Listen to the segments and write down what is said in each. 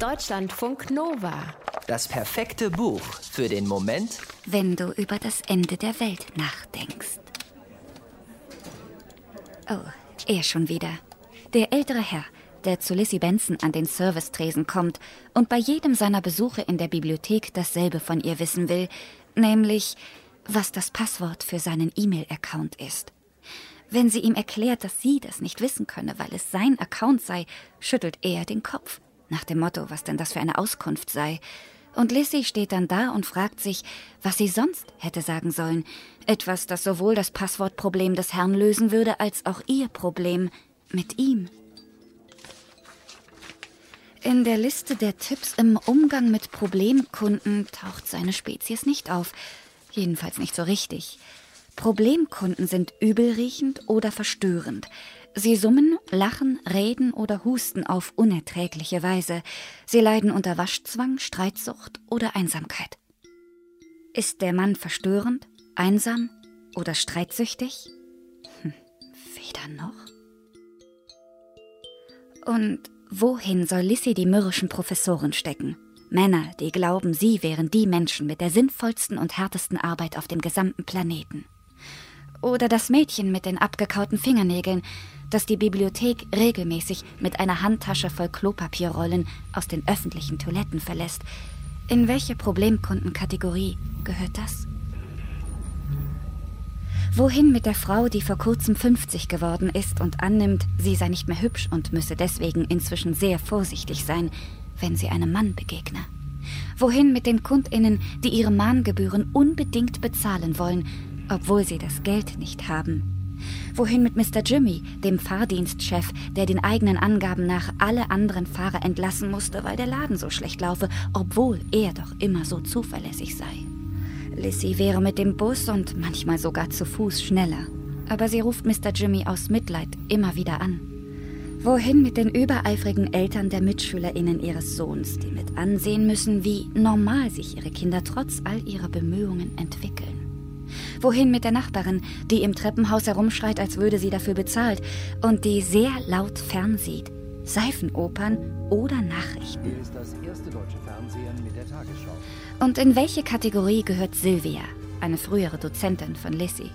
Deutschlandfunk Nova. Das perfekte Buch für den Moment, wenn du über das Ende der Welt nachdenkst. Oh, er schon wieder. Der ältere Herr, der zu Lissy Benson an den Servicetresen kommt und bei jedem seiner Besuche in der Bibliothek dasselbe von ihr wissen will, nämlich was das Passwort für seinen E-Mail-Account ist. Wenn sie ihm erklärt, dass sie das nicht wissen könne, weil es sein Account sei, schüttelt er den Kopf, nach dem Motto, was denn das für eine Auskunft sei. Und Lissy steht dann da und fragt sich, was sie sonst hätte sagen sollen. Etwas, das sowohl das Passwortproblem des Herrn lösen würde, als auch ihr Problem mit ihm. In der Liste der Tipps im Umgang mit Problemkunden taucht seine Spezies nicht auf. Jedenfalls nicht so richtig. Problemkunden sind übelriechend oder verstörend. Sie summen, lachen, reden oder husten auf unerträgliche Weise. Sie leiden unter Waschzwang, Streitsucht oder Einsamkeit. Ist der Mann verstörend, einsam oder streitsüchtig? Hm, weder noch. Und wohin soll Lissy die mürrischen Professoren stecken? Männer, die glauben, sie wären die Menschen mit der sinnvollsten und härtesten Arbeit auf dem gesamten Planeten. Oder das Mädchen mit den abgekauten Fingernägeln, das die Bibliothek regelmäßig mit einer Handtasche voll Klopapierrollen aus den öffentlichen Toiletten verlässt. In welche Problemkundenkategorie gehört das? Wohin mit der Frau, die vor kurzem 50 geworden ist und annimmt, sie sei nicht mehr hübsch und müsse deswegen inzwischen sehr vorsichtig sein, wenn sie einem Mann begegne? Wohin mit den Kundinnen, die ihre Mahngebühren unbedingt bezahlen wollen, obwohl sie das Geld nicht haben. Wohin mit Mr. Jimmy, dem Fahrdienstchef, der den eigenen Angaben nach alle anderen Fahrer entlassen musste, weil der Laden so schlecht laufe, obwohl er doch immer so zuverlässig sei. Lissy wäre mit dem Bus und manchmal sogar zu Fuß schneller. Aber sie ruft Mr. Jimmy aus Mitleid immer wieder an. Wohin mit den übereifrigen Eltern der MitschülerInnen ihres Sohns, die mit ansehen müssen, wie normal sich ihre Kinder trotz all ihrer Bemühungen entwickeln? Wohin mit der Nachbarin, die im Treppenhaus herumschreit, als würde sie dafür bezahlt und die sehr laut fernsieht? Seifenopern oder Nachrichten. Und in welche Kategorie gehört Sylvia, eine frühere Dozentin von Lissy?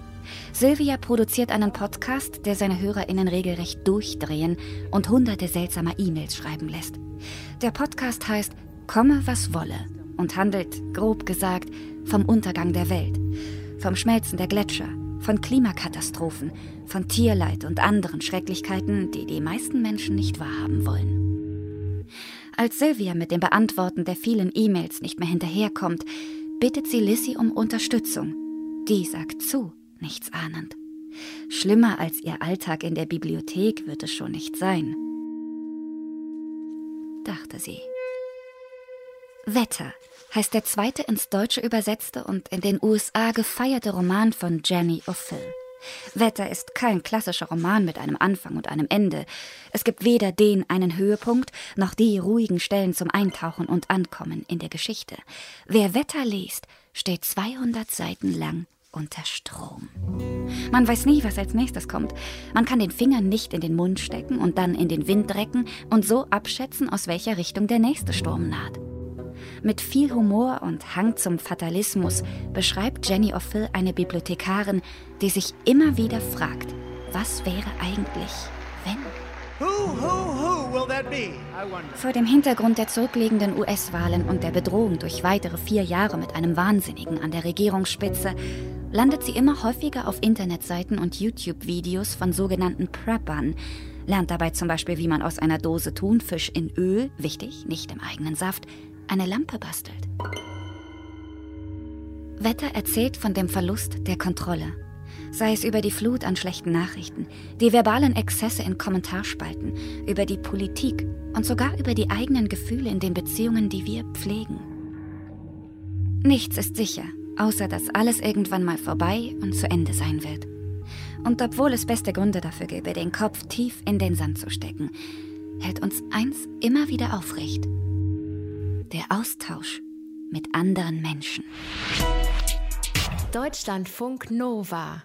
Sylvia produziert einen Podcast, der seine HörerInnen regelrecht durchdrehen und hunderte seltsamer E-Mails schreiben lässt. Der Podcast heißt Komme, was wolle und handelt, grob gesagt, vom Untergang der Welt vom Schmelzen der Gletscher, von Klimakatastrophen, von Tierleid und anderen Schrecklichkeiten, die die meisten Menschen nicht wahrhaben wollen. Als Sylvia mit dem Beantworten der vielen E-Mails nicht mehr hinterherkommt, bittet sie Lissy um Unterstützung. Die sagt zu, nichts ahnend. Schlimmer als ihr Alltag in der Bibliothek wird es schon nicht sein, dachte sie. Wetter heißt der zweite ins Deutsche übersetzte und in den USA gefeierte Roman von Jenny O'Phil. Wetter ist kein klassischer Roman mit einem Anfang und einem Ende. Es gibt weder den einen Höhepunkt noch die ruhigen Stellen zum Eintauchen und Ankommen in der Geschichte. Wer Wetter liest, steht 200 Seiten lang unter Strom. Man weiß nie, was als nächstes kommt. Man kann den Finger nicht in den Mund stecken und dann in den Wind recken und so abschätzen, aus welcher Richtung der nächste Sturm naht. Mit viel Humor und Hang zum Fatalismus beschreibt Jenny O'Phil eine Bibliothekarin, die sich immer wieder fragt, was wäre eigentlich, wenn? Vor dem Hintergrund der zurückliegenden US-Wahlen und der Bedrohung durch weitere vier Jahre mit einem Wahnsinnigen an der Regierungsspitze landet sie immer häufiger auf Internetseiten und YouTube-Videos von sogenannten Preppern, lernt dabei zum Beispiel, wie man aus einer Dose Thunfisch in Öl, wichtig, nicht im eigenen Saft, eine Lampe bastelt. Wetter erzählt von dem Verlust der Kontrolle. Sei es über die Flut an schlechten Nachrichten, die verbalen Exzesse in Kommentarspalten, über die Politik und sogar über die eigenen Gefühle in den Beziehungen, die wir pflegen. Nichts ist sicher, außer dass alles irgendwann mal vorbei und zu Ende sein wird. Und obwohl es beste Gründe dafür gäbe, den Kopf tief in den Sand zu stecken, hält uns eins immer wieder aufrecht der Austausch mit anderen Menschen. Deutschlandfunk Nova